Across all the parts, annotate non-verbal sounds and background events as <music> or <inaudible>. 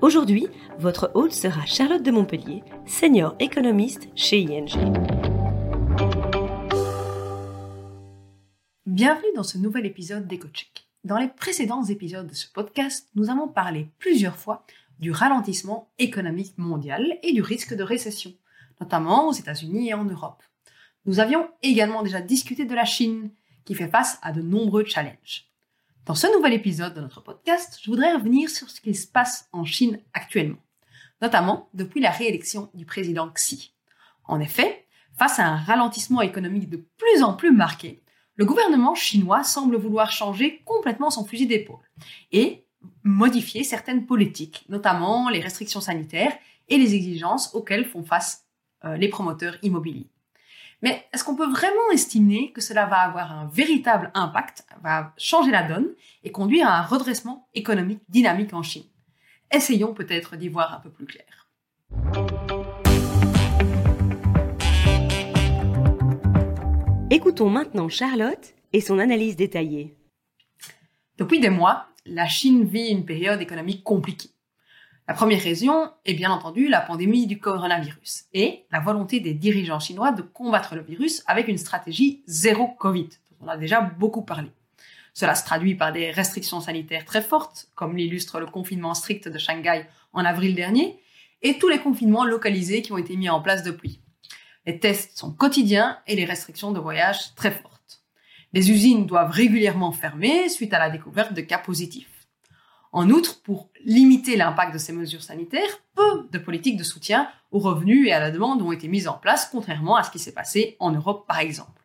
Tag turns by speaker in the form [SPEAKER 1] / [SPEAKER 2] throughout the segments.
[SPEAKER 1] Aujourd'hui, votre hôte sera Charlotte de Montpellier, senior économiste chez ING.
[SPEAKER 2] Bienvenue dans ce nouvel épisode d'EcoCheck. Dans les précédents épisodes de ce podcast, nous avons parlé plusieurs fois du ralentissement économique mondial et du risque de récession, notamment aux États-Unis et en Europe. Nous avions également déjà discuté de la Chine, qui fait face à de nombreux challenges. Dans ce nouvel épisode de notre podcast, je voudrais revenir sur ce qui se passe en Chine actuellement, notamment depuis la réélection du président Xi. En effet, face à un ralentissement économique de plus en plus marqué, le gouvernement chinois semble vouloir changer complètement son fusil d'épaule et modifier certaines politiques, notamment les restrictions sanitaires et les exigences auxquelles font face euh, les promoteurs immobiliers. Mais est-ce qu'on peut vraiment estimer que cela va avoir un véritable impact, va changer la donne et conduire à un redressement économique dynamique en Chine? Essayons peut-être d'y voir un peu plus clair.
[SPEAKER 1] Écoutons maintenant Charlotte et son analyse détaillée.
[SPEAKER 2] Depuis des mois, la Chine vit une période économique compliquée. La première raison est bien entendu la pandémie du coronavirus et la volonté des dirigeants chinois de combattre le virus avec une stratégie zéro Covid, dont on a déjà beaucoup parlé. Cela se traduit par des restrictions sanitaires très fortes, comme l'illustre le confinement strict de Shanghai en avril dernier, et tous les confinements localisés qui ont été mis en place depuis. Les tests sont quotidiens et les restrictions de voyage très fortes. Les usines doivent régulièrement fermer suite à la découverte de cas positifs. En outre, pour limiter l'impact de ces mesures sanitaires, peu de politiques de soutien aux revenus et à la demande ont été mises en place, contrairement à ce qui s'est passé en Europe par exemple.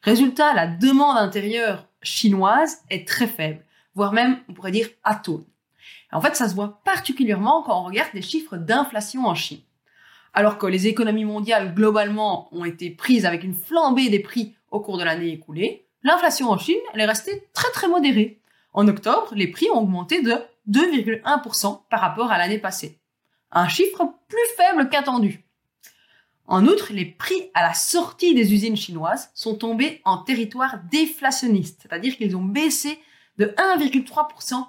[SPEAKER 2] Résultat, la demande intérieure chinoise est très faible, voire même, on pourrait dire, atone. En fait, ça se voit particulièrement quand on regarde les chiffres d'inflation en Chine. Alors que les économies mondiales globalement ont été prises avec une flambée des prix au cours de l'année écoulée, l'inflation en Chine, elle est restée très très modérée, en octobre, les prix ont augmenté de 2,1% par rapport à l'année passée. Un chiffre plus faible qu'attendu. En outre, les prix à la sortie des usines chinoises sont tombés en territoire déflationniste, c'est-à-dire qu'ils ont baissé de 1,3%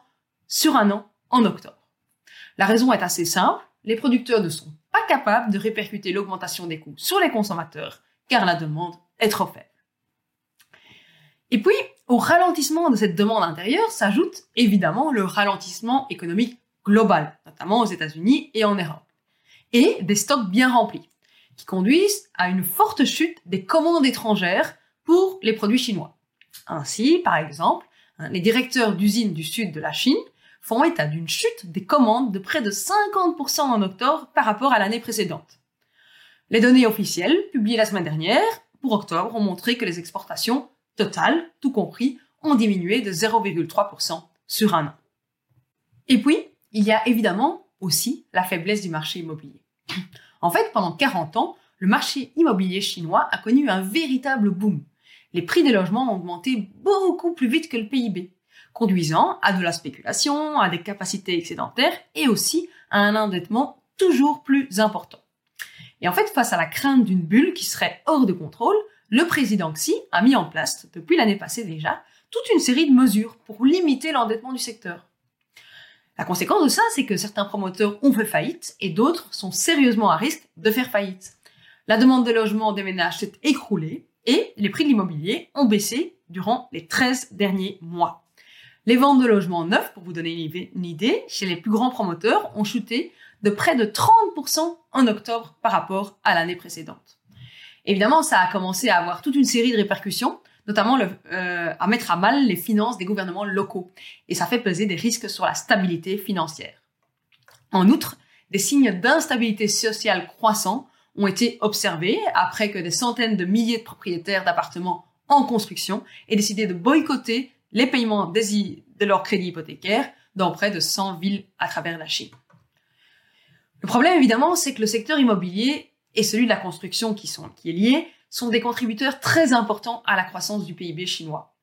[SPEAKER 2] sur un an en octobre. La raison est assez simple, les producteurs ne sont pas capables de répercuter l'augmentation des coûts sur les consommateurs, car la demande est trop faible. Et puis, au ralentissement de cette demande intérieure s'ajoute évidemment le ralentissement économique global, notamment aux États-Unis et en Europe, et des stocks bien remplis, qui conduisent à une forte chute des commandes étrangères pour les produits chinois. Ainsi, par exemple, hein, les directeurs d'usines du sud de la Chine font état d'une chute des commandes de près de 50% en octobre par rapport à l'année précédente. Les données officielles, publiées la semaine dernière, pour octobre, ont montré que les exportations total, tout compris, ont diminué de 0,3% sur un an. Et puis, il y a évidemment aussi la faiblesse du marché immobilier. <clears throat> En fait, pendant 40 ans, le marché immobilier chinois a connu un véritable boom. Les prix des logements ont augmenté beaucoup plus vite que le PIB, conduisant à de la spéculation, à des capacités excédentaires et aussi à un endettement toujours plus important. Et en fait, face à la crainte d'une bulle qui serait hors de contrôle, le président Xi a mis en place, depuis l'année passée déjà, toute une série de mesures pour limiter l'endettement du secteur. La conséquence de ça, c'est que certains promoteurs ont fait faillite et d'autres sont sérieusement à risque de faire faillite. La demande de logement des ménages s'est écroulée et les prix de l'immobilier ont baissé durant les 13 derniers mois. Les ventes de logements neufs, pour vous donner une idée, chez les plus grands promoteurs ont chuté de près de 30% en octobre par rapport à l'année précédente. Évidemment, ça a commencé à avoir toute une série de répercussions, notamment euh, à mettre à mal les finances des gouvernements locaux. Et ça fait peser des risques sur la stabilité financière. En outre, des signes d'instabilité sociale croissants ont été observés après que des centaines de milliers de propriétaires d'appartements en construction aient décidé de boycotter les paiements de leur crédit hypothécaire dans près de 100 villes à travers la Chine. Le problème, évidemment, c'est que le secteur immobilier et celui de la construction qui, sont, qui est lié sont des contributeurs très importants à la croissance du PIB chinois.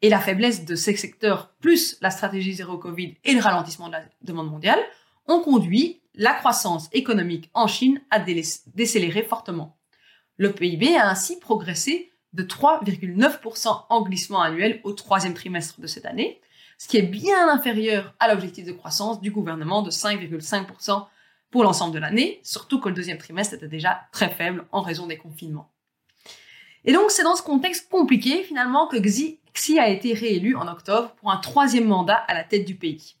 [SPEAKER 2] Et la faiblesse de ces secteurs, plus la stratégie zéro Covid et le ralentissement de la demande mondiale, ont conduit la croissance économique en Chine à décélérer fortement. Le PIB a ainsi progressé de 3,9% en glissement annuel au troisième trimestre de cette année, ce qui est bien inférieur à l'objectif de croissance du gouvernement de 5,5% pour l'ensemble de l'année, surtout que le deuxième trimestre était déjà très faible en raison des confinements. Et donc c'est dans ce contexte compliqué finalement que Xi, Xi a été réélu en octobre pour un troisième mandat à la tête du pays.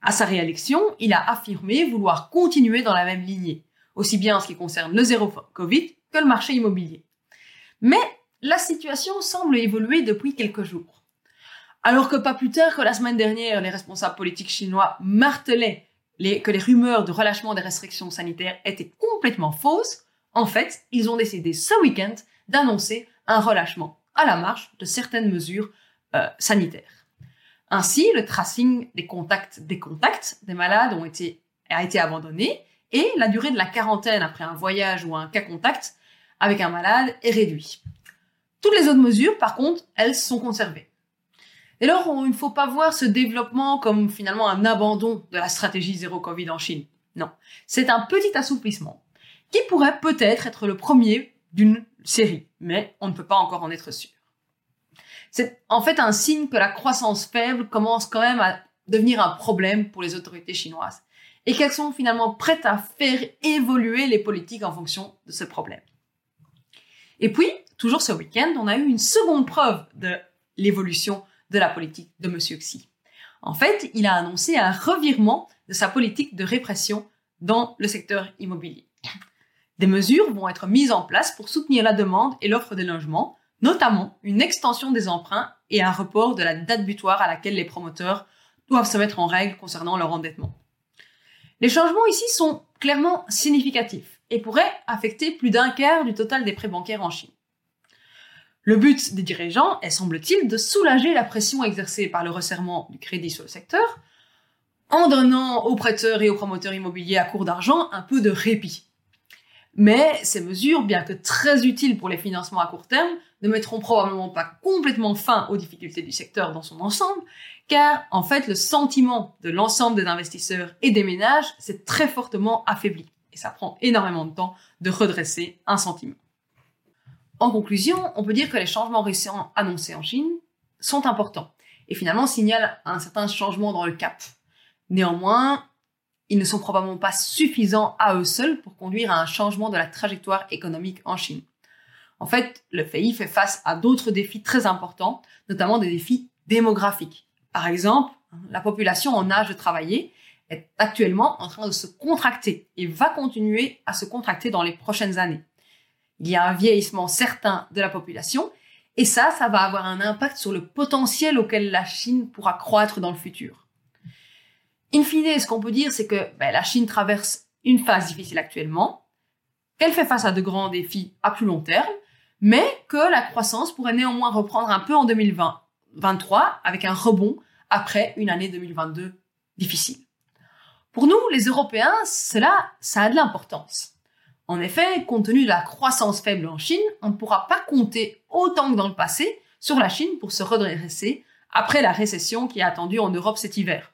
[SPEAKER 2] À sa réélection, il a affirmé vouloir continuer dans la même lignée, aussi bien en ce qui concerne le zéro Covid que le marché immobilier. Mais la situation semble évoluer depuis quelques jours. Alors que pas plus tard que la semaine dernière, les responsables politiques chinois martelaient que les rumeurs de relâchement des restrictions sanitaires étaient complètement fausses, en fait, ils ont décidé ce week-end d'annoncer un relâchement à la marche de certaines mesures euh, sanitaires. Ainsi, le tracing des contacts des contacts des malades ont été, a été abandonné et la durée de la quarantaine après un voyage ou un cas contact avec un malade est réduit. Toutes les autres mesures, par contre, elles sont conservées. Et alors, il ne faut pas voir ce développement comme finalement un abandon de la stratégie zéro Covid en Chine. Non, c'est un petit assouplissement qui pourrait peut-être être le premier d'une série, mais on ne peut pas encore en être sûr. C'est en fait un signe que la croissance faible commence quand même à devenir un problème pour les autorités chinoises et qu'elles sont finalement prêtes à faire évoluer les politiques en fonction de ce problème. Et puis, toujours ce week-end, on a eu une seconde preuve de l'évolution la politique de M. Xi. En fait, il a annoncé un revirement de sa politique de répression dans le secteur immobilier. Des mesures vont être mises en place pour soutenir la demande et l'offre de logements, notamment une extension des emprunts et un report de la date butoir à laquelle les promoteurs doivent se mettre en règle concernant leur endettement. Les changements ici sont clairement significatifs et pourraient affecter plus d'un quart du total des prêts bancaires en Chine. Le but des dirigeants est, semble-t-il, de soulager la pression exercée par le resserrement du crédit sur le secteur en donnant aux prêteurs et aux promoteurs immobiliers à court d'argent un peu de répit. Mais ces mesures, bien que très utiles pour les financements à court terme, ne mettront probablement pas complètement fin aux difficultés du secteur dans son ensemble, car en fait le sentiment de l'ensemble des investisseurs et des ménages s'est très fortement affaibli. Et ça prend énormément de temps de redresser un sentiment. En conclusion, on peut dire que les changements récents annoncés en Chine sont importants et finalement signalent un certain changement dans le cap. Néanmoins, ils ne sont probablement pas suffisants à eux seuls pour conduire à un changement de la trajectoire économique en Chine. En fait, le pays fait face à d'autres défis très importants, notamment des défis démographiques. Par exemple, la population en âge de travailler est actuellement en train de se contracter et va continuer à se contracter dans les prochaines années. Il y a un vieillissement certain de la population et ça, ça va avoir un impact sur le potentiel auquel la Chine pourra croître dans le futur. In fine, ce qu'on peut dire, c'est que ben, la Chine traverse une phase difficile actuellement, qu'elle fait face à de grands défis à plus long terme, mais que la croissance pourrait néanmoins reprendre un peu en 2023 avec un rebond après une année 2022 difficile. Pour nous, les Européens, cela, ça a de l'importance. En effet, compte tenu de la croissance faible en Chine, on ne pourra pas compter autant que dans le passé sur la Chine pour se redresser après la récession qui est attendue en Europe cet hiver.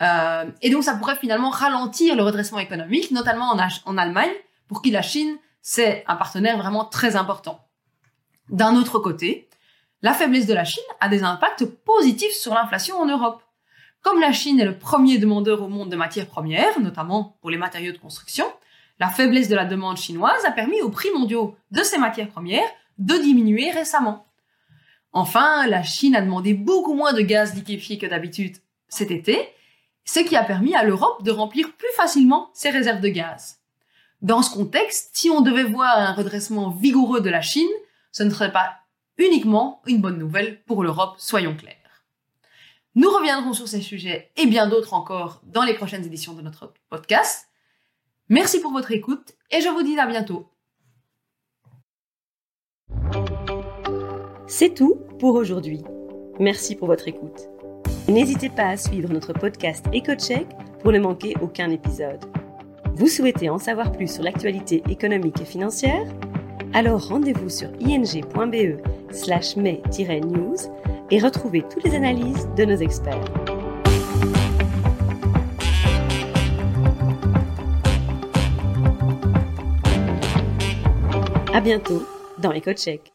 [SPEAKER 2] Euh, et donc ça pourrait finalement ralentir le redressement économique, notamment en, en Allemagne, pour qui la Chine, c'est un partenaire vraiment très important. D'un autre côté, la faiblesse de la Chine a des impacts positifs sur l'inflation en Europe. Comme la Chine est le premier demandeur au monde de matières premières, notamment pour les matériaux de construction, la faiblesse de la demande chinoise a permis aux prix mondiaux de ces matières premières de diminuer récemment. Enfin, la Chine a demandé beaucoup moins de gaz liquéfié que d'habitude cet été, ce qui a permis à l'Europe de remplir plus facilement ses réserves de gaz. Dans ce contexte, si on devait voir un redressement vigoureux de la Chine, ce ne serait pas uniquement une bonne nouvelle pour l'Europe, soyons clairs. Nous reviendrons sur ces sujets et bien d'autres encore dans les prochaines éditions de notre podcast. Merci pour votre écoute et je vous dis à bientôt.
[SPEAKER 1] C'est tout pour aujourd'hui. Merci pour votre écoute. N'hésitez pas à suivre notre podcast EcoCheck pour ne manquer aucun épisode. Vous souhaitez en savoir plus sur l'actualité économique et financière? Alors rendez-vous sur ing.be slash mai-news et retrouvez toutes les analyses de nos experts. À bientôt dans EcoCheck.